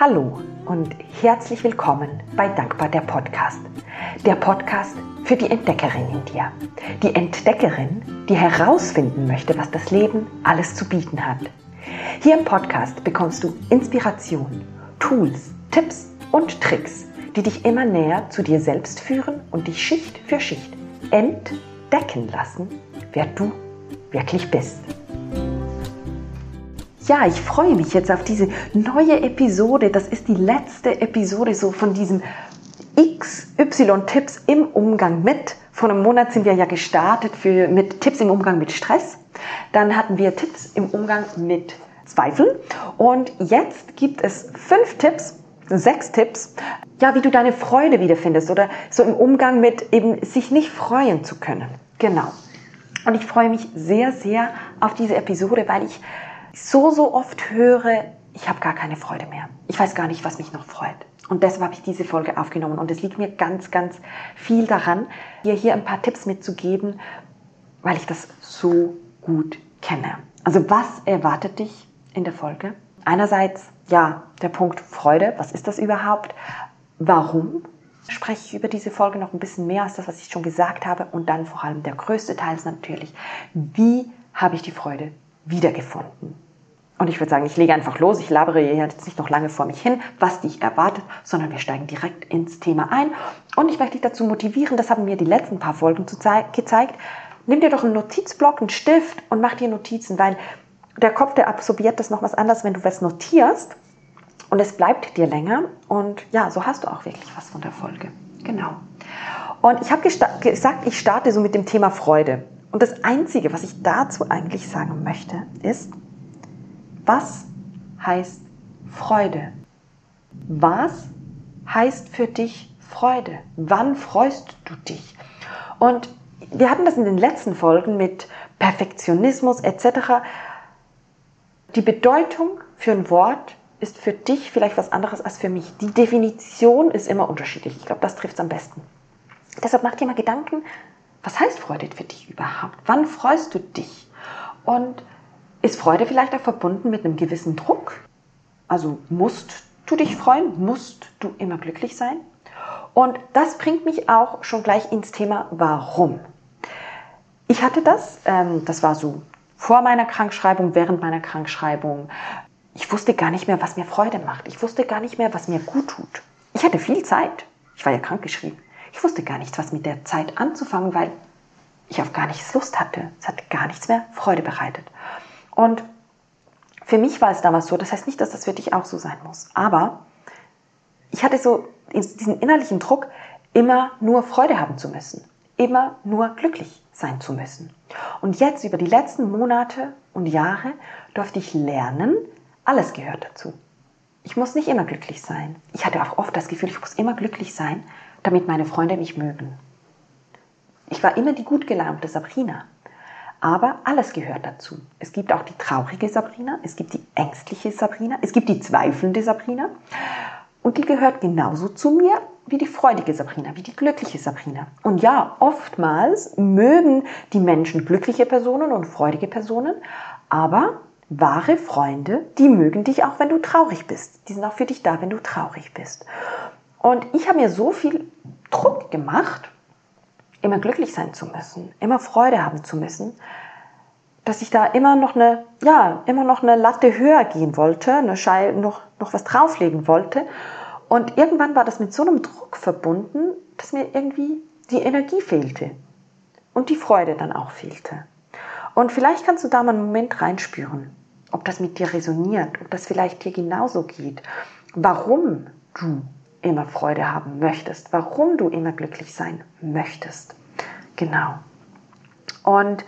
Hallo und herzlich willkommen bei Dankbar der Podcast. Der Podcast für die Entdeckerin in dir. Die Entdeckerin, die herausfinden möchte, was das Leben alles zu bieten hat. Hier im Podcast bekommst du Inspiration, Tools, Tipps und Tricks, die dich immer näher zu dir selbst führen und dich Schicht für Schicht entdecken lassen, wer du wirklich bist. Ja, ich freue mich jetzt auf diese neue Episode. Das ist die letzte Episode so von diesem XY-Tipps im Umgang mit. Vor einem Monat sind wir ja gestartet für, mit Tipps im Umgang mit Stress. Dann hatten wir Tipps im Umgang mit Zweifeln. Und jetzt gibt es fünf Tipps, sechs Tipps, ja, wie du deine Freude wiederfindest oder so im Umgang mit eben sich nicht freuen zu können. Genau. Und ich freue mich sehr, sehr auf diese Episode, weil ich so, so oft höre, ich habe gar keine Freude mehr. Ich weiß gar nicht, was mich noch freut. Und deshalb habe ich diese Folge aufgenommen. Und es liegt mir ganz, ganz viel daran, dir hier ein paar Tipps mitzugeben, weil ich das so gut kenne. Also was erwartet dich in der Folge? Einerseits, ja, der Punkt Freude. Was ist das überhaupt? Warum spreche ich über diese Folge noch ein bisschen mehr als das, was ich schon gesagt habe? Und dann vor allem der größte Teil ist natürlich, wie habe ich die Freude wiedergefunden? Und ich würde sagen, ich lege einfach los. Ich labere hier jetzt nicht noch lange vor mich hin, was dich erwartet, sondern wir steigen direkt ins Thema ein. Und ich möchte dich dazu motivieren, das haben mir die letzten paar Folgen gezeigt. Nimm dir doch einen Notizblock, einen Stift und mach dir Notizen, weil der Kopf, der absorbiert das noch was anderes, wenn du was notierst und es bleibt dir länger. Und ja, so hast du auch wirklich was von der Folge. Genau. Und ich habe gesagt, ich starte so mit dem Thema Freude. Und das Einzige, was ich dazu eigentlich sagen möchte, ist, was heißt Freude? Was heißt für dich Freude? Wann freust du dich? Und wir hatten das in den letzten Folgen mit Perfektionismus etc. Die Bedeutung für ein Wort ist für dich vielleicht was anderes als für mich. Die Definition ist immer unterschiedlich. Ich glaube, das trifft es am besten. Deshalb mach dir mal Gedanken, was heißt Freude für dich überhaupt? Wann freust du dich? Und ist Freude vielleicht auch verbunden mit einem gewissen Druck? Also musst du dich freuen? Musst du immer glücklich sein? Und das bringt mich auch schon gleich ins Thema Warum. Ich hatte das, ähm, das war so vor meiner Krankschreibung, während meiner Krankschreibung. Ich wusste gar nicht mehr, was mir Freude macht. Ich wusste gar nicht mehr, was mir gut tut. Ich hatte viel Zeit. Ich war ja krankgeschrieben. Ich wusste gar nicht, was mit der Zeit anzufangen, weil ich auf gar nichts Lust hatte. Es hat gar nichts mehr Freude bereitet. Und für mich war es damals so, das heißt nicht, dass das für dich auch so sein muss, aber ich hatte so diesen innerlichen Druck, immer nur Freude haben zu müssen, immer nur glücklich sein zu müssen. Und jetzt über die letzten Monate und Jahre durfte ich lernen, alles gehört dazu. Ich muss nicht immer glücklich sein. Ich hatte auch oft das Gefühl, ich muss immer glücklich sein, damit meine Freunde mich mögen. Ich war immer die gut gelaunte Sabrina. Aber alles gehört dazu. Es gibt auch die traurige Sabrina, es gibt die ängstliche Sabrina, es gibt die zweifelnde Sabrina. Und die gehört genauso zu mir wie die freudige Sabrina, wie die glückliche Sabrina. Und ja, oftmals mögen die Menschen glückliche Personen und freudige Personen, aber wahre Freunde, die mögen dich auch, wenn du traurig bist. Die sind auch für dich da, wenn du traurig bist. Und ich habe mir so viel Druck gemacht, immer glücklich sein zu müssen, immer Freude haben zu müssen, dass ich da immer noch eine, ja, immer noch eine Latte höher gehen wollte, eine Scheibe, noch, noch was drauflegen wollte. Und irgendwann war das mit so einem Druck verbunden, dass mir irgendwie die Energie fehlte und die Freude dann auch fehlte. Und vielleicht kannst du da mal einen Moment reinspüren, ob das mit dir resoniert, ob das vielleicht dir genauso geht, warum du immer Freude haben möchtest, warum du immer glücklich sein möchtest. Genau. Und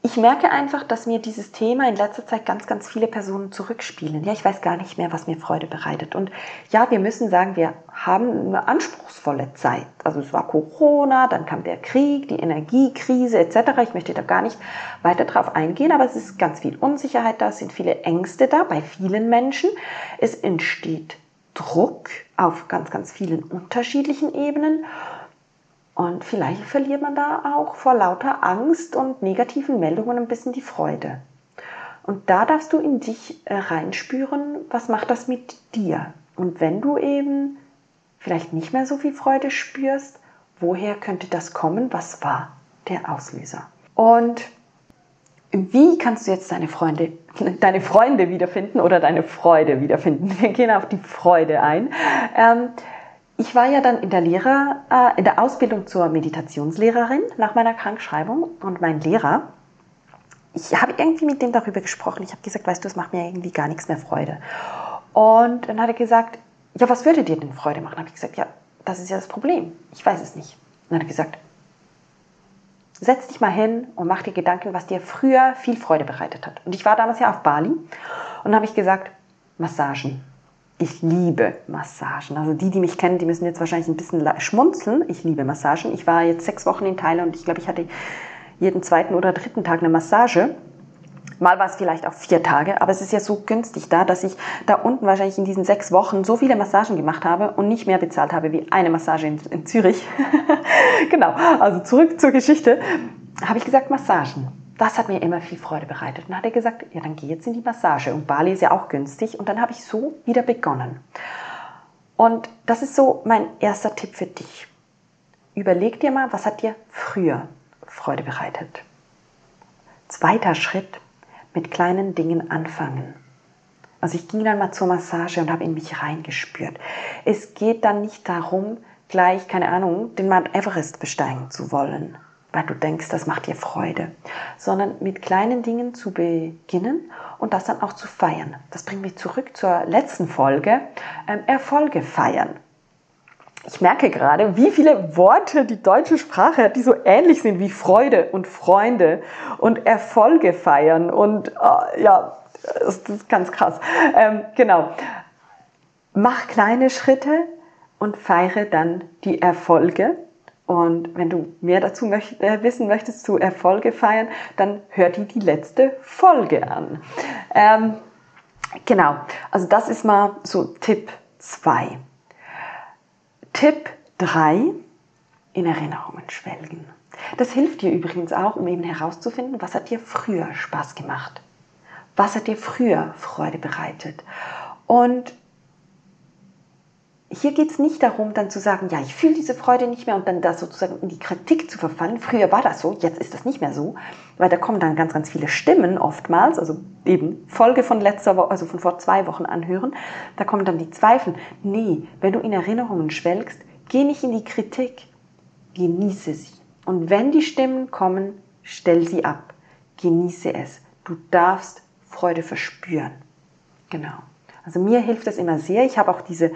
ich merke einfach, dass mir dieses Thema in letzter Zeit ganz, ganz viele Personen zurückspielen. Ja, ich weiß gar nicht mehr, was mir Freude bereitet. Und ja, wir müssen sagen, wir haben eine anspruchsvolle Zeit. Also es war Corona, dann kam der Krieg, die Energiekrise etc. Ich möchte da gar nicht weiter drauf eingehen, aber es ist ganz viel Unsicherheit da, es sind viele Ängste da bei vielen Menschen. Es entsteht Druck auf ganz, ganz vielen unterschiedlichen Ebenen. Und vielleicht verliert man da auch vor lauter Angst und negativen Meldungen ein bisschen die Freude. Und da darfst du in dich äh, reinspüren, was macht das mit dir? Und wenn du eben vielleicht nicht mehr so viel Freude spürst, woher könnte das kommen? Was war der Auslöser? Und wie kannst du jetzt deine Freunde, deine Freunde wiederfinden oder deine Freude wiederfinden? Wir gehen auf die Freude ein. Ähm, ich war ja dann in der Lehrer, äh, in der Ausbildung zur Meditationslehrerin nach meiner Krankschreibung und mein Lehrer, ich habe irgendwie mit dem darüber gesprochen. Ich habe gesagt, weißt du, es macht mir irgendwie gar nichts mehr Freude. Und dann hat er gesagt, ja, was würde dir denn Freude machen? Habe ich gesagt, ja, das ist ja das Problem. Ich weiß es nicht. dann hat er gesagt, setz dich mal hin und mach dir Gedanken, was dir früher viel Freude bereitet hat. Und ich war damals ja auf Bali und habe ich gesagt, Massagen. Ich liebe Massagen. Also die, die mich kennen, die müssen jetzt wahrscheinlich ein bisschen schmunzeln. Ich liebe Massagen. Ich war jetzt sechs Wochen in Thailand und ich glaube, ich hatte jeden zweiten oder dritten Tag eine Massage. Mal war es vielleicht auch vier Tage, aber es ist ja so günstig da, dass ich da unten wahrscheinlich in diesen sechs Wochen so viele Massagen gemacht habe und nicht mehr bezahlt habe wie eine Massage in, in Zürich. genau, also zurück zur Geschichte. Habe ich gesagt, Massagen. Das hat mir immer viel Freude bereitet. Und dann hat er gesagt, ja, dann geh jetzt in die Massage. Und Bali ist ja auch günstig. Und dann habe ich so wieder begonnen. Und das ist so mein erster Tipp für dich. Überleg dir mal, was hat dir früher Freude bereitet. Zweiter Schritt, mit kleinen Dingen anfangen. Also ich ging dann mal zur Massage und habe in mich reingespürt. Es geht dann nicht darum, gleich, keine Ahnung, den Mount Everest besteigen zu wollen weil du denkst, das macht dir Freude, sondern mit kleinen Dingen zu beginnen und das dann auch zu feiern. Das bringt mich zurück zur letzten Folge, ähm, Erfolge feiern. Ich merke gerade, wie viele Worte die deutsche Sprache hat, die so ähnlich sind wie Freude und Freunde und Erfolge feiern und äh, ja, das ist ganz krass. Ähm, genau. Mach kleine Schritte und feiere dann die Erfolge und wenn du mehr dazu möcht äh, wissen möchtest zu Erfolge feiern, dann hör dir die letzte Folge an. Ähm, genau, also das ist mal so Tipp 2. Tipp 3, in Erinnerungen schwelgen. Das hilft dir übrigens auch, um eben herauszufinden, was hat dir früher Spaß gemacht. Was hat dir früher Freude bereitet. Und hier geht es nicht darum, dann zu sagen, ja, ich fühle diese Freude nicht mehr und dann da sozusagen in die Kritik zu verfallen. Früher war das so, jetzt ist das nicht mehr so, weil da kommen dann ganz, ganz viele Stimmen oftmals, also eben Folge von letzter Woche, also von vor zwei Wochen anhören, da kommen dann die Zweifel. Nee, wenn du in Erinnerungen schwelgst, geh nicht in die Kritik, genieße sie. Und wenn die Stimmen kommen, stell sie ab, genieße es. Du darfst Freude verspüren. Genau. Also mir hilft das immer sehr. Ich habe auch diese,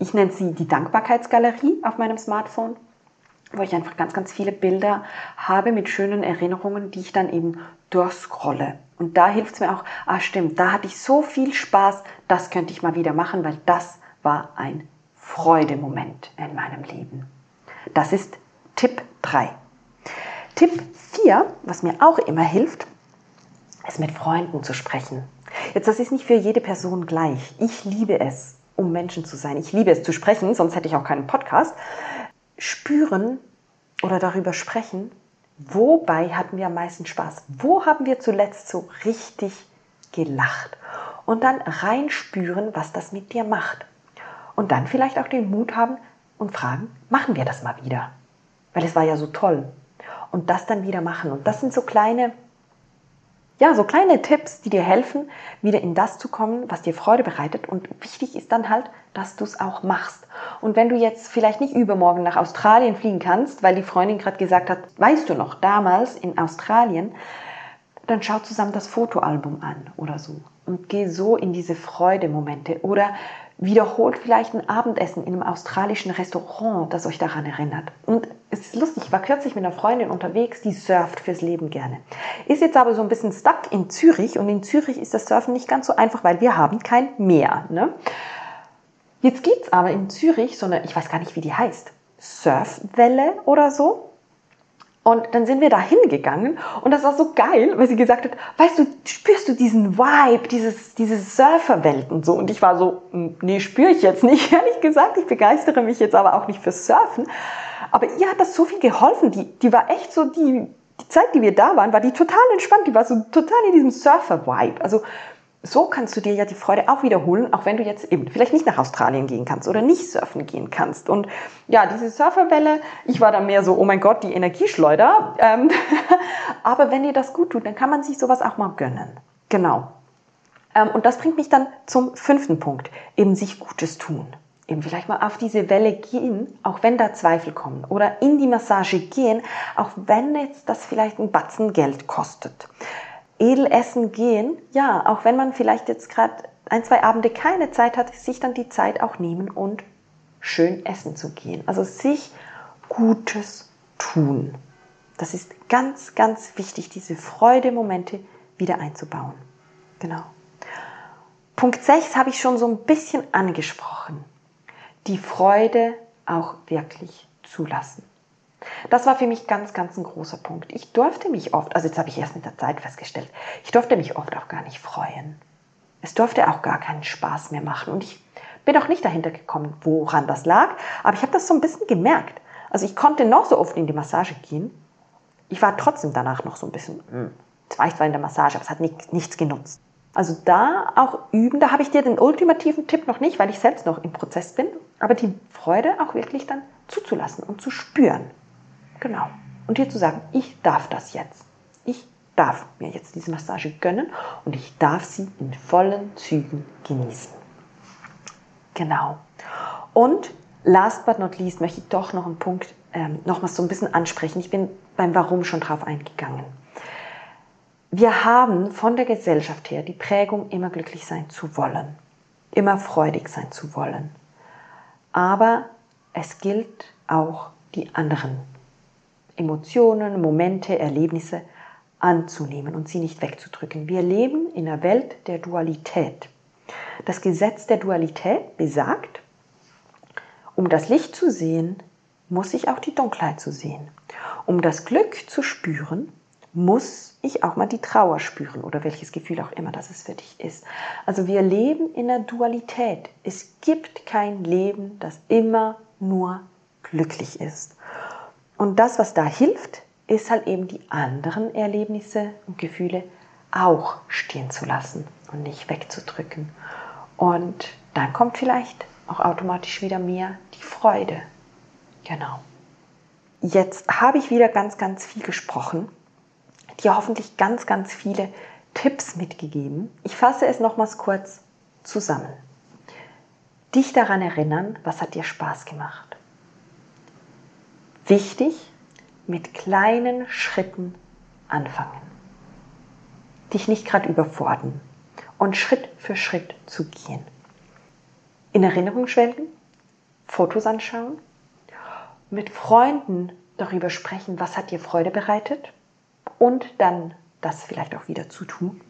ich nenne sie die Dankbarkeitsgalerie auf meinem Smartphone, wo ich einfach ganz, ganz viele Bilder habe mit schönen Erinnerungen, die ich dann eben durchscrolle. Und da hilft es mir auch, ah stimmt, da hatte ich so viel Spaß, das könnte ich mal wieder machen, weil das war ein Freudemoment in meinem Leben. Das ist Tipp 3. Tipp 4, was mir auch immer hilft, ist mit Freunden zu sprechen. Jetzt, das ist nicht für jede Person gleich. Ich liebe es, um Menschen zu sein. Ich liebe es zu sprechen, sonst hätte ich auch keinen Podcast. Spüren oder darüber sprechen, wobei hatten wir am meisten Spaß? Wo haben wir zuletzt so richtig gelacht? Und dann reinspüren, was das mit dir macht. Und dann vielleicht auch den Mut haben und fragen, machen wir das mal wieder? Weil es war ja so toll. Und das dann wieder machen. Und das sind so kleine ja, so kleine Tipps, die dir helfen, wieder in das zu kommen, was dir Freude bereitet. Und wichtig ist dann halt, dass du es auch machst. Und wenn du jetzt vielleicht nicht übermorgen nach Australien fliegen kannst, weil die Freundin gerade gesagt hat, weißt du noch, damals in Australien, dann schau zusammen das Fotoalbum an oder so und geh so in diese Freudemomente oder wiederholt vielleicht ein Abendessen in einem australischen Restaurant, das euch daran erinnert. Und es ist lustig, ich war kürzlich mit einer Freundin unterwegs, die surft fürs Leben gerne. Ist jetzt aber so ein bisschen stuck in Zürich und in Zürich ist das Surfen nicht ganz so einfach, weil wir haben kein Meer. Ne? Jetzt es aber in Zürich so eine, ich weiß gar nicht, wie die heißt, Surfwelle oder so. Und dann sind wir da hingegangen und das war so geil, weil sie gesagt hat, weißt du, spürst du diesen Vibe, dieses, diese Surferwelt und so. Und ich war so, hm, nee, spüre ich jetzt nicht, ehrlich gesagt. Ich begeistere mich jetzt aber auch nicht fürs Surfen. Aber ihr hat das so viel geholfen. Die, die war echt so die, die Zeit, die wir da waren, war die total entspannt. Die war so total in diesem Surfer-Vibe. Also so kannst du dir ja die Freude auch wiederholen, auch wenn du jetzt eben vielleicht nicht nach Australien gehen kannst oder nicht surfen gehen kannst. Und ja, diese Surferwelle, ich war da mehr so, oh mein Gott, die Energieschleuder. Ähm, aber wenn dir das gut tut, dann kann man sich sowas auch mal gönnen. Genau. Ähm, und das bringt mich dann zum fünften Punkt, eben sich Gutes tun. Eben vielleicht mal auf diese Welle gehen, auch wenn da Zweifel kommen. Oder in die Massage gehen, auch wenn jetzt das vielleicht ein Batzen Geld kostet edel essen gehen, ja, auch wenn man vielleicht jetzt gerade ein, zwei Abende keine Zeit hat, sich dann die Zeit auch nehmen und schön essen zu gehen. Also sich Gutes tun. Das ist ganz, ganz wichtig, diese Freudemomente wieder einzubauen. Genau. Punkt 6 habe ich schon so ein bisschen angesprochen. Die Freude auch wirklich zulassen. Das war für mich ganz, ganz ein großer Punkt. Ich durfte mich oft, also jetzt habe ich erst mit der Zeit festgestellt, ich durfte mich oft auch gar nicht freuen. Es durfte auch gar keinen Spaß mehr machen. Und ich bin auch nicht dahinter gekommen, woran das lag, aber ich habe das so ein bisschen gemerkt. Also ich konnte noch so oft in die Massage gehen. Ich war trotzdem danach noch so ein bisschen, hm, zwar ich war in der Massage, aber es hat nicht, nichts genutzt. Also da auch üben, da habe ich dir den ultimativen Tipp noch nicht, weil ich selbst noch im Prozess bin, aber die Freude auch wirklich dann zuzulassen und zu spüren. Genau. Und dir zu sagen, ich darf das jetzt. Ich darf mir jetzt diese Massage gönnen und ich darf sie in vollen Zügen genießen. Genau. Und last but not least möchte ich doch noch einen Punkt ähm, noch mal so ein bisschen ansprechen. Ich bin beim Warum schon drauf eingegangen. Wir haben von der Gesellschaft her die Prägung, immer glücklich sein zu wollen, immer freudig sein zu wollen. Aber es gilt auch die anderen Emotionen, Momente, Erlebnisse anzunehmen und sie nicht wegzudrücken. Wir leben in einer Welt der Dualität. Das Gesetz der Dualität besagt, um das Licht zu sehen, muss ich auch die Dunkelheit zu sehen. Um das Glück zu spüren, muss ich auch mal die Trauer spüren oder welches Gefühl auch immer das es für dich ist. Also wir leben in der Dualität. Es gibt kein Leben, das immer nur glücklich ist. Und das, was da hilft, ist halt eben die anderen Erlebnisse und Gefühle auch stehen zu lassen und nicht wegzudrücken. Und dann kommt vielleicht auch automatisch wieder mehr die Freude. Genau. Jetzt habe ich wieder ganz, ganz viel gesprochen, dir hoffentlich ganz, ganz viele Tipps mitgegeben. Ich fasse es nochmals kurz zusammen. Dich daran erinnern, was hat dir Spaß gemacht? Wichtig, mit kleinen Schritten anfangen. Dich nicht gerade überfordern und Schritt für Schritt zu gehen. In Erinnerung schwelgen, Fotos anschauen, mit Freunden darüber sprechen, was hat dir Freude bereitet und dann das vielleicht auch wieder zu tun.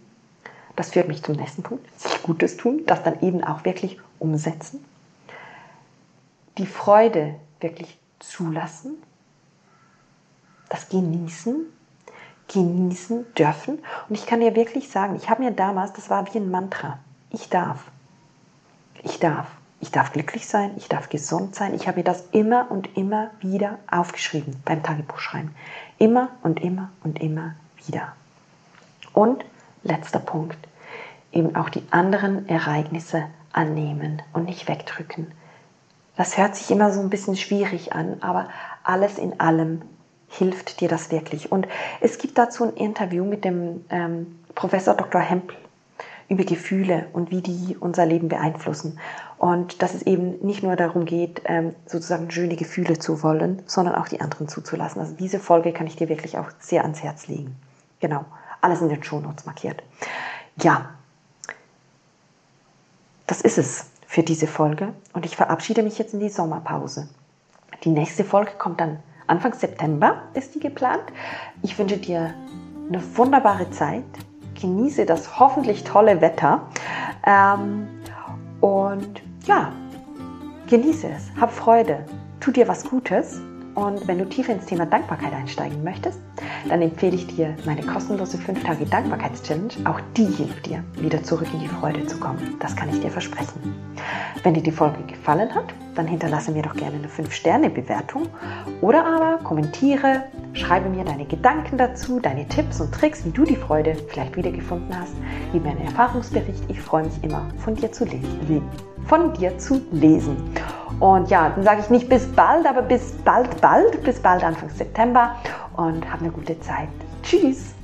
Das führt mich zum nächsten Punkt, sich Gutes tun, das dann eben auch wirklich umsetzen. Die Freude wirklich zulassen das genießen, genießen dürfen. Und ich kann dir wirklich sagen, ich habe mir damals, das war wie ein Mantra, ich darf, ich darf, ich darf glücklich sein, ich darf gesund sein. Ich habe mir das immer und immer wieder aufgeschrieben beim Tagebuchschreiben. Immer und immer und immer wieder. Und letzter Punkt, eben auch die anderen Ereignisse annehmen und nicht wegdrücken. Das hört sich immer so ein bisschen schwierig an, aber alles in allem hilft dir das wirklich? Und es gibt dazu ein Interview mit dem ähm, Professor Dr. Hempel über Gefühle und wie die unser Leben beeinflussen. Und dass es eben nicht nur darum geht, ähm, sozusagen schöne Gefühle zu wollen, sondern auch die anderen zuzulassen. Also diese Folge kann ich dir wirklich auch sehr ans Herz legen. Genau, alles in den Shownotes markiert. Ja, das ist es für diese Folge und ich verabschiede mich jetzt in die Sommerpause. Die nächste Folge kommt dann Anfang September ist die geplant. Ich wünsche dir eine wunderbare Zeit. Genieße das hoffentlich tolle Wetter. Ähm, und ja, genieße es. Hab Freude. Tu dir was Gutes. Und wenn du tiefer ins Thema Dankbarkeit einsteigen möchtest, dann empfehle ich dir meine kostenlose 5 Tage Dankbarkeitschallenge. Auch die hilft dir, wieder zurück in die Freude zu kommen. Das kann ich dir versprechen. Wenn dir die Folge gefallen hat, dann hinterlasse mir doch gerne eine 5-Sterne-Bewertung oder aber kommentiere, schreibe mir deine Gedanken dazu, deine Tipps und Tricks, wie du die Freude vielleicht wiedergefunden hast, gib mir einen Erfahrungsbericht. Ich freue mich immer, von dir zu lesen. Von dir zu lesen. Und ja, dann sage ich nicht bis bald, aber bis bald, bald, bis bald Anfang September und hab eine gute Zeit. Tschüss!